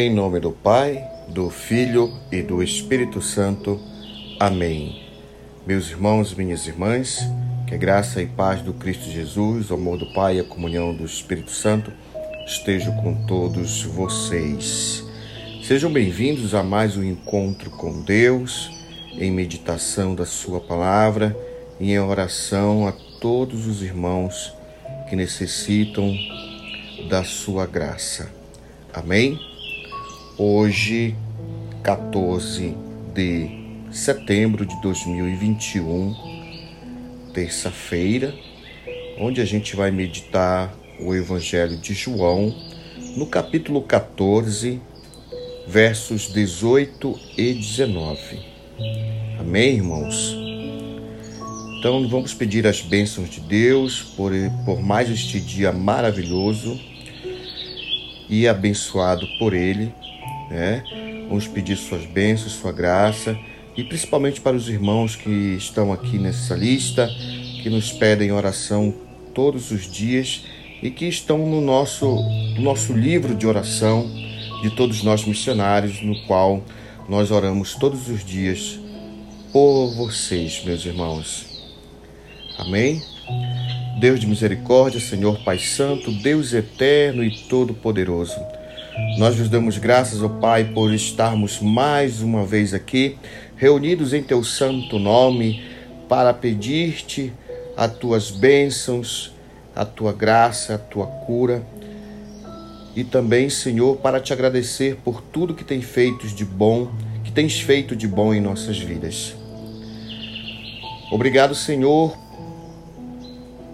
Em nome do Pai, do Filho e do Espírito Santo. Amém. Meus irmãos minhas irmãs, que a graça e paz do Cristo Jesus, o amor do Pai e a comunhão do Espírito Santo estejam com todos vocês. Sejam bem-vindos a mais um encontro com Deus, em meditação da Sua palavra e em oração a todos os irmãos que necessitam da Sua graça. Amém? Hoje, 14 de setembro de 2021, terça-feira, onde a gente vai meditar o Evangelho de João, no capítulo 14, versos 18 e 19. Amém, irmãos? Então, vamos pedir as bênçãos de Deus por, por mais este dia maravilhoso e abençoado por Ele né? Vamos pedir suas bênçãos, sua graça e principalmente para os irmãos que estão aqui nessa lista, que nos pedem oração todos os dias e que estão no nosso, no nosso livro de oração de todos nós missionários, no qual nós oramos todos os dias por vocês, meus irmãos. Amém? Deus de misericórdia, Senhor Pai Santo, Deus eterno e todo-poderoso. Nós vos damos graças, ó Pai, por estarmos mais uma vez aqui, reunidos em teu santo nome, para pedir-te as tuas bênçãos, a tua graça, a tua cura. E também, Senhor, para te agradecer por tudo que tem feito de bom, que tens feito de bom em nossas vidas. Obrigado, Senhor,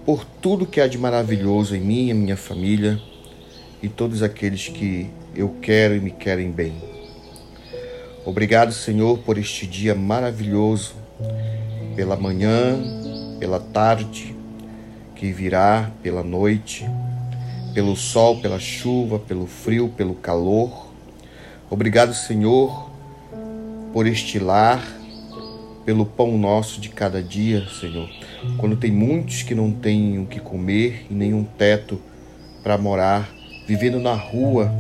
por tudo que há de maravilhoso em mim e minha família e todos aqueles que eu quero e me querem bem. Obrigado, Senhor, por este dia maravilhoso, pela manhã, pela tarde, que virá, pela noite, pelo sol, pela chuva, pelo frio, pelo calor. Obrigado, Senhor, por este lar, pelo pão nosso de cada dia, Senhor. Quando tem muitos que não têm o que comer e nenhum teto para morar, vivendo na rua,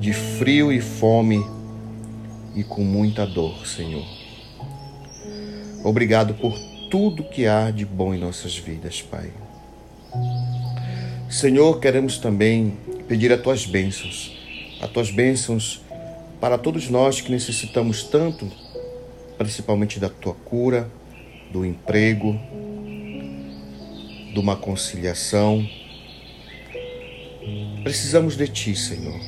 de frio e fome e com muita dor, Senhor. Obrigado por tudo que há de bom em nossas vidas, Pai. Senhor, queremos também pedir as tuas bênçãos, as tuas bênçãos para todos nós que necessitamos tanto, principalmente da tua cura, do emprego, de uma conciliação, Precisamos de Ti, Senhor.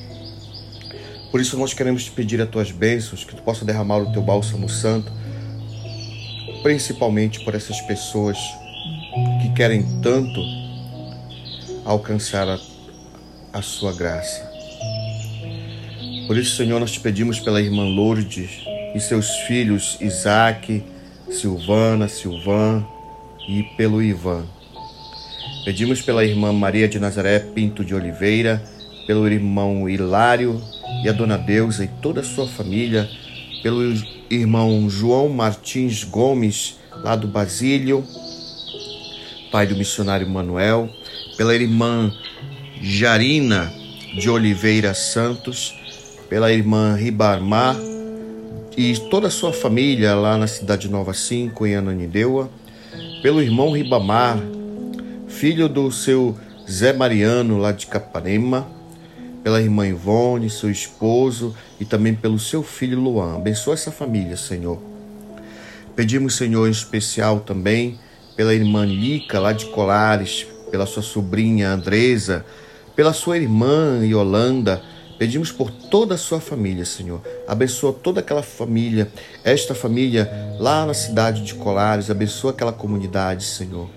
Por isso nós queremos te pedir as Tuas bênçãos, que Tu possa derramar o Teu bálsamo santo, principalmente por essas pessoas que querem tanto alcançar a, a Sua graça. Por isso, Senhor, nós te pedimos pela irmã Lourdes e seus filhos Isaac, Silvana, Silvan e pelo Ivan. Pedimos pela irmã Maria de Nazaré Pinto de Oliveira, pelo irmão Hilário e a dona Deusa e toda a sua família, pelo irmão João Martins Gomes, lá do Basílio, pai do missionário Manuel, pela irmã Jarina de Oliveira Santos, pela irmã Ribarmar e toda a sua família lá na cidade Nova 5, em Ananindeua, pelo irmão Ribamar, filho do seu Zé Mariano, lá de Capanema, pela irmã Ivone, seu esposo e também pelo seu filho Luan. Abençoa essa família, Senhor. Pedimos, Senhor, em especial também pela irmã Lica, lá de Colares, pela sua sobrinha Andresa, pela sua irmã Yolanda. Pedimos por toda a sua família, Senhor. Abençoa toda aquela família, esta família lá na cidade de Colares. Abençoa aquela comunidade, Senhor.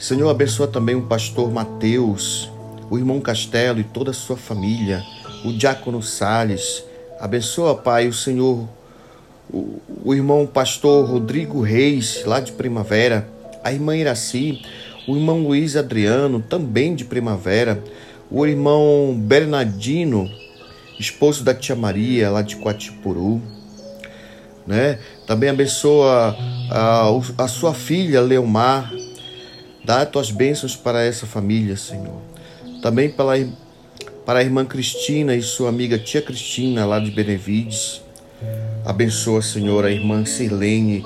Senhor, abençoa também o pastor Mateus, o irmão Castelo e toda a sua família, o diácono Sales. Abençoa, Pai, o Senhor, o, o irmão pastor Rodrigo Reis, lá de Primavera, a irmã Iraci, o irmão Luiz Adriano, também de Primavera, o irmão Bernardino esposo da tia Maria, lá de Quatipuru. Né? Também abençoa a, a sua filha, Leomar. Dá as tuas bênçãos para essa família, Senhor. Também pela, para a irmã Cristina e sua amiga tia Cristina, lá de Benevides. Abençoa, Senhor, a irmã Sirlene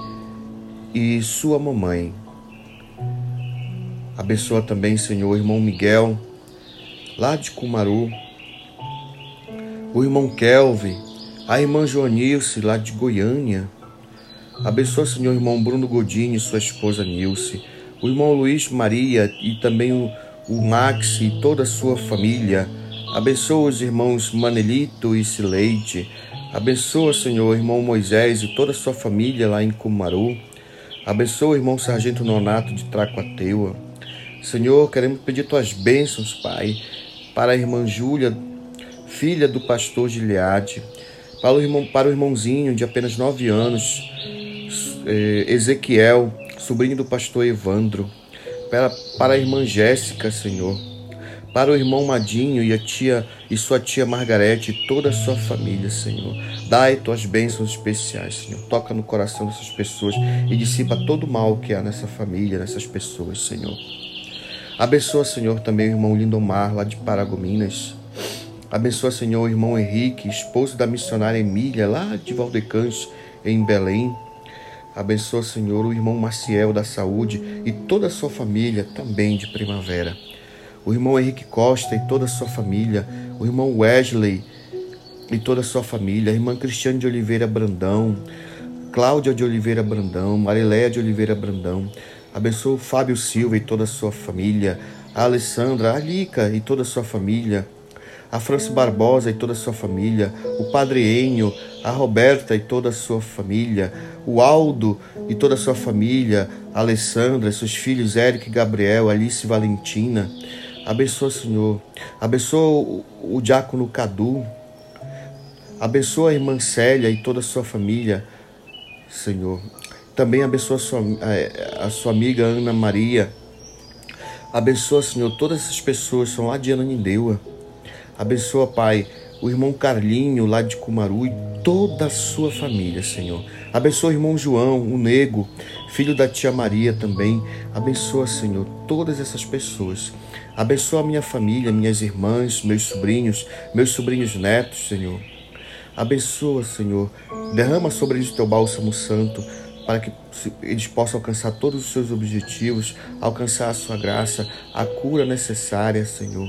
e sua mamãe. Abençoa também, Senhor, o irmão Miguel, lá de Cumaru. O irmão Kelvin, a irmã Joanilce, lá de Goiânia. Abençoa, Senhor, o irmão Bruno Godini e sua esposa Nilce. O irmão Luiz Maria e também o, Max e toda a sua família. Abençoa os irmãos Manelito e Sileide. Abençoa, Senhor, o irmão Moisés e toda a sua família lá em Cumaru. Abençoa o irmão Sargento Nonato de Tracoateua. Senhor, queremos pedir tuas bênçãos, Pai, para a irmã Júlia, filha do pastor Gileade, para o, irmão, para o irmãozinho de apenas nove anos, eh, Ezequiel, sobrinho do pastor Evandro, para, para a irmã Jéssica, Senhor, para o irmão Madinho e a tia e sua tia Margarete e toda a sua família, Senhor. Dai tuas bênçãos especiais, Senhor. Toca no coração dessas pessoas e dissipa todo o mal que há nessa família, nessas pessoas, Senhor. Abençoa, Senhor, também o irmão Lindomar, lá de Paragominas. Abençoa, Senhor, o irmão Henrique, esposo da missionária Emília, lá de Valdecães, em Belém. Abençoa, Senhor, o irmão Maciel da Saúde e toda a sua família, também de primavera. O irmão Henrique Costa e toda a sua família. O irmão Wesley e toda a sua família. A irmã Cristiane de Oliveira Brandão. Cláudia de Oliveira Brandão. Mariléia de Oliveira Brandão. Abençoa o Fábio Silva e toda a sua família, a Alessandra, a Lica e toda a sua família, a França Barbosa e toda a sua família, o Padre Enio, a Roberta e toda a sua família, o Aldo e toda a sua família, a Alessandra, seus filhos Eric Gabriel, Alice e Valentina. Abençoa, Senhor. Abençoa o, o diácono Cadu. Abençoa a irmã Célia e toda a sua família, Senhor. Também abençoa a sua, a, a sua amiga Ana Maria. Abençoa, Senhor, todas essas pessoas são lá de Ananindeua. Abençoa, Pai, o irmão Carlinho lá de Cumaru e toda a sua família, Senhor. Abençoa o irmão João, o nego, filho da tia Maria também. Abençoa, Senhor, todas essas pessoas. Abençoa a minha família, minhas irmãs, meus sobrinhos, meus sobrinhos netos, Senhor. Abençoa, Senhor. Derrama sobre eles o teu bálsamo santo para que eles possam alcançar todos os seus objetivos, alcançar a sua graça, a cura necessária, Senhor,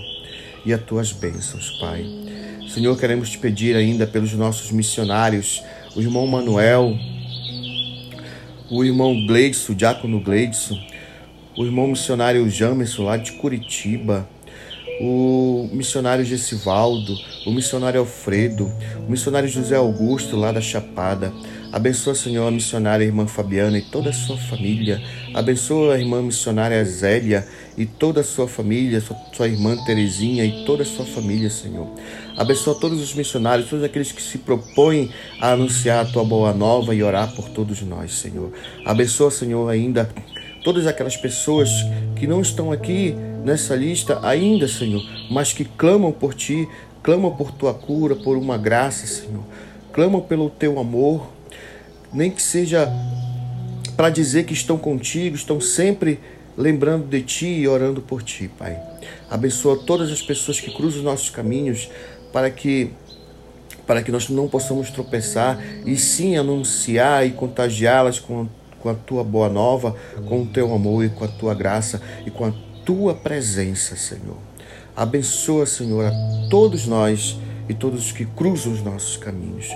e as tuas bênçãos, Pai. Senhor, queremos te pedir ainda pelos nossos missionários, o irmão Manuel, o irmão Gleidson, o diácono Gleidson, o irmão missionário Jamerson, lá de Curitiba, o missionário Gessivaldo, o missionário Alfredo, o missionário José Augusto, lá da Chapada, Abençoa, Senhor, a missionária irmã Fabiana e toda a sua família. Abençoa a irmã missionária Zélia e toda a sua família, sua, sua irmã Terezinha e toda a sua família, Senhor. Abençoa todos os missionários, todos aqueles que se propõem a anunciar a tua boa nova e orar por todos nós, Senhor. Abençoa, Senhor, ainda todas aquelas pessoas que não estão aqui nessa lista ainda, Senhor, mas que clamam por ti, clamam por tua cura, por uma graça, Senhor. Clamam pelo teu amor, nem que seja para dizer que estão contigo, estão sempre lembrando de ti e orando por ti, Pai. Abençoa todas as pessoas que cruzam os nossos caminhos para que para que nós não possamos tropeçar e sim anunciar e contagiá-las com, com a tua boa nova, com o teu amor e com a tua graça e com a tua presença, Senhor. Abençoa, Senhor, a todos nós e todos os que cruzam os nossos caminhos.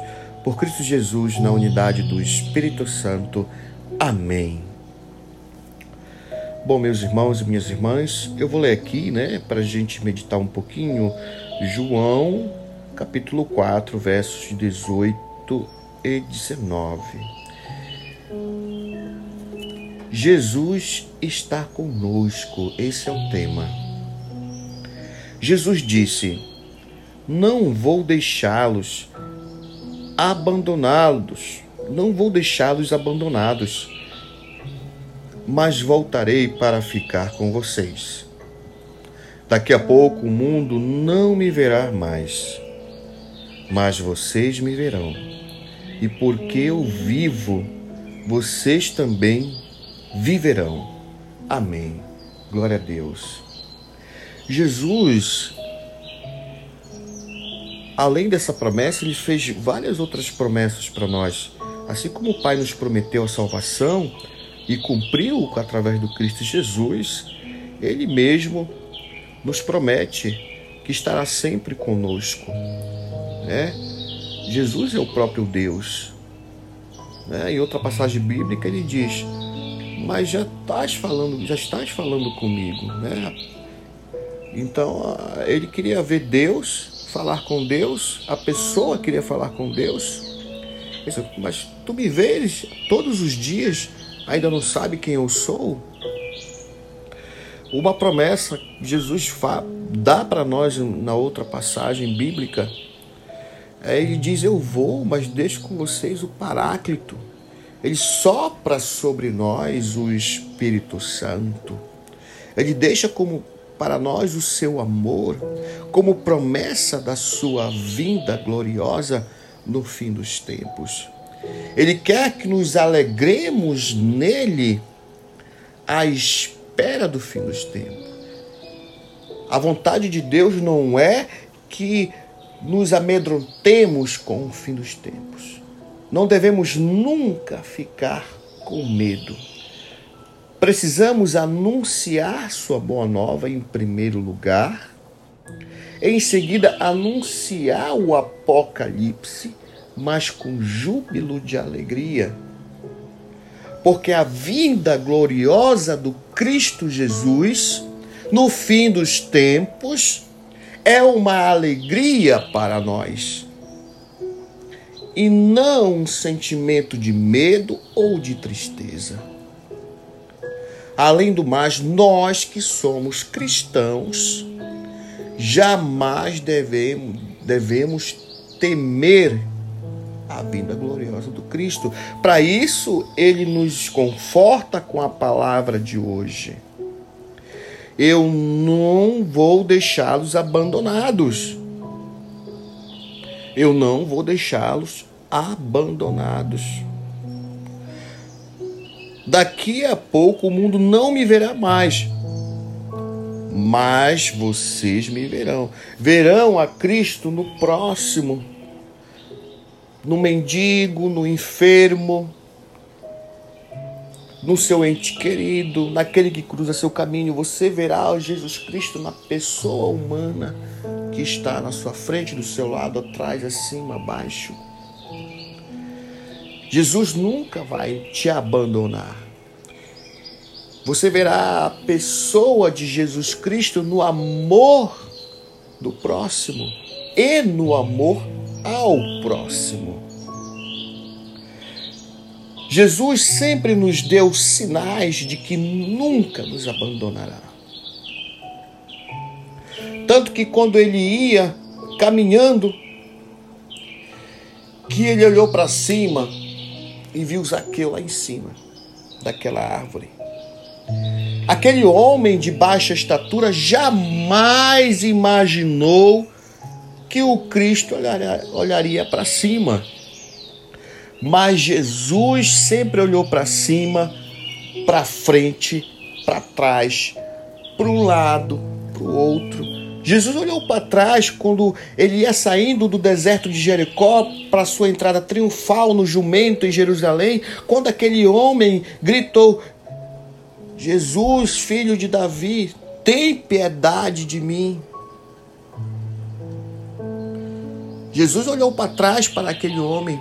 Por Cristo Jesus, na unidade do Espírito Santo. Amém. Bom, meus irmãos e minhas irmãs, eu vou ler aqui, né, para a gente meditar um pouquinho, João, capítulo 4, versos 18 e 19. Jesus está conosco, esse é o tema. Jesus disse: Não vou deixá-los abandoná-los, não vou deixá-los abandonados, mas voltarei para ficar com vocês. Daqui a pouco o mundo não me verá mais, mas vocês me verão. E porque eu vivo, vocês também viverão. Amém. Glória a Deus. Jesus, além dessa promessa, ele fez várias outras promessas para nós. Assim como o Pai nos prometeu a salvação e cumpriu através do Cristo Jesus, ele mesmo nos promete que estará sempre conosco. Né? Jesus é o próprio Deus. Né? Em outra passagem bíblica ele diz: Mas já estás falando, já estás falando comigo. Né? Então ele queria ver Deus, falar com Deus, a pessoa queria falar com Deus. Mas tu me vês todos os dias, ainda não sabe quem eu sou? Uma promessa que Jesus dá para nós na outra passagem bíblica é, ele diz: Eu vou, mas deixo com vocês o Paráclito. Ele sopra sobre nós o Espírito Santo. Ele deixa como para nós o seu amor, como promessa da sua vinda gloriosa no fim dos tempos. Ele quer que nos alegremos nele à espera do fim dos tempos. A vontade de Deus não é que nos amedrontemos com o fim dos tempos. Não devemos nunca ficar com medo. Precisamos anunciar Sua boa nova em primeiro lugar, em seguida, anunciar o Apocalipse, mas com júbilo de alegria. Porque a vinda gloriosa do Cristo Jesus, no fim dos tempos, é uma alegria para nós e não um sentimento de medo ou de tristeza. Além do mais, nós que somos cristãos, jamais devemos, devemos temer a vinda gloriosa do Cristo. Para isso, ele nos conforta com a palavra de hoje eu não vou deixá-los abandonados. Eu não vou deixá-los abandonados. Daqui a pouco o mundo não me verá mais, mas vocês me verão. Verão a Cristo no próximo, no mendigo, no enfermo, no seu ente querido, naquele que cruza seu caminho, você verá Jesus Cristo na pessoa humana que está na sua frente, do seu lado, atrás, acima, abaixo. Jesus nunca vai te abandonar. Você verá a pessoa de Jesus Cristo no amor do próximo e no amor ao próximo. Jesus sempre nos deu sinais de que nunca nos abandonará. Tanto que quando ele ia caminhando, que ele olhou para cima e viu Zaqueu lá em cima daquela árvore. Aquele homem de baixa estatura jamais imaginou que o Cristo olharia, olharia para cima mas Jesus sempre olhou para cima, para frente, para trás, para um lado, para o outro. Jesus olhou para trás quando ele ia saindo do deserto de Jericó para sua entrada triunfal no jumento em Jerusalém, quando aquele homem gritou: Jesus, filho de Davi, tem piedade de mim. Jesus olhou para trás para aquele homem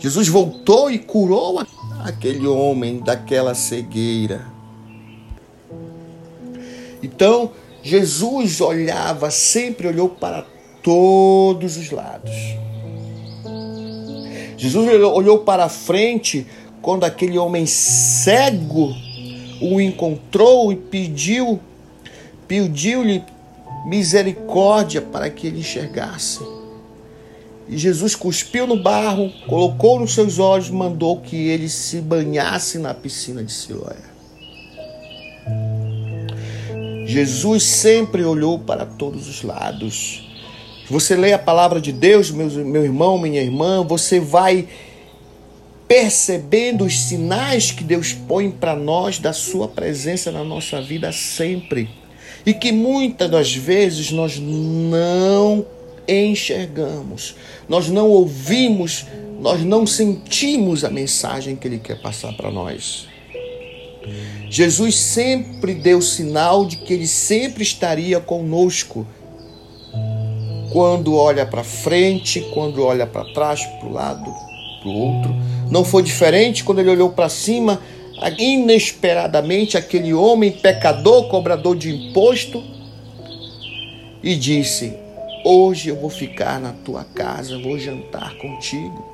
Jesus voltou e curou aquele homem daquela cegueira. Então, Jesus olhava, sempre olhou para todos os lados. Jesus olhou para frente quando aquele homem cego o encontrou e pediu, pediu-lhe misericórdia para que ele enxergasse. E Jesus cuspiu no barro, colocou nos seus olhos, mandou que ele se banhasse na piscina de Siloé. Jesus sempre olhou para todos os lados. Você lê a palavra de Deus, meu, meu irmão, minha irmã, você vai percebendo os sinais que Deus põe para nós da sua presença na nossa vida sempre. E que muitas das vezes nós não enxergamos, nós não ouvimos, nós não sentimos a mensagem que Ele quer passar para nós. Jesus sempre deu sinal de que Ele sempre estaria conosco. Quando olha para frente, quando olha para trás, para o lado, para o outro. Não foi diferente quando ele olhou para cima, inesperadamente, aquele homem pecador, cobrador de imposto, e disse: Hoje eu vou ficar na tua casa, vou jantar contigo.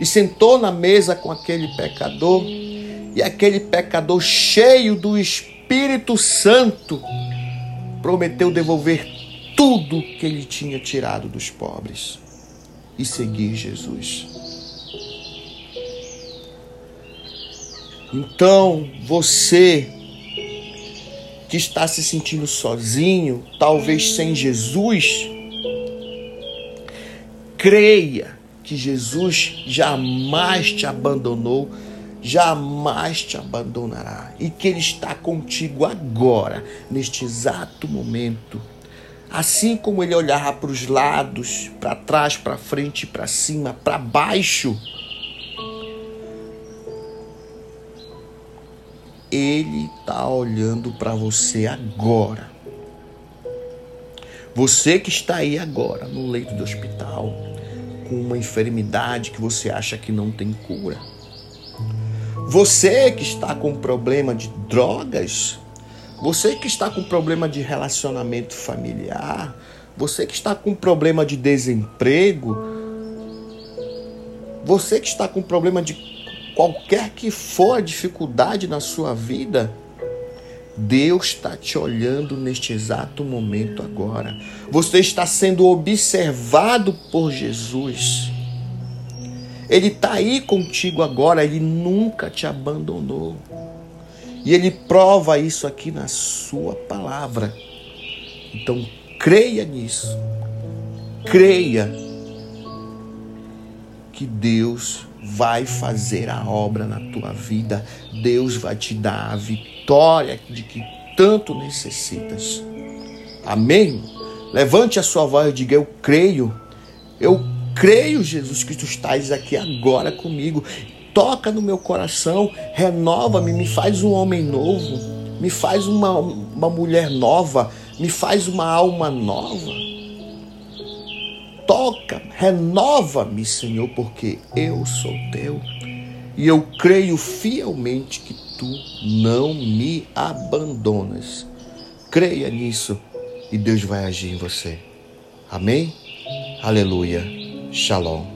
E sentou na mesa com aquele pecador, e aquele pecador cheio do Espírito Santo prometeu devolver tudo que ele tinha tirado dos pobres e seguir Jesus. Então, você que está se sentindo sozinho, talvez sem Jesus, creia que Jesus jamais te abandonou, jamais te abandonará e que Ele está contigo agora, neste exato momento. Assim como Ele olhava para os lados, para trás, para frente, para cima, para baixo, Ele está olhando para você agora. Você que está aí agora no leito do hospital, com uma enfermidade que você acha que não tem cura. Você que está com problema de drogas, você que está com problema de relacionamento familiar, você que está com problema de desemprego, você que está com problema de qualquer que for a dificuldade na sua vida, Deus está te olhando neste exato momento agora. Você está sendo observado por Jesus. Ele está aí contigo agora, ele nunca te abandonou. E ele prova isso aqui na sua palavra. Então, creia nisso. Creia que Deus vai fazer a obra na tua vida. Deus vai te dar a vitória de que tanto necessitas. Amém? Levante a sua voz e diga: Eu creio. Eu creio, Jesus, que tu estás aqui agora comigo. Toca no meu coração, renova-me, me faz um homem novo, me faz uma, uma mulher nova, me faz uma alma nova toca, renova-me, Senhor, porque eu sou teu e eu creio fielmente que tu não me abandonas. Creia nisso e Deus vai agir em você. Amém? Aleluia. Shalom.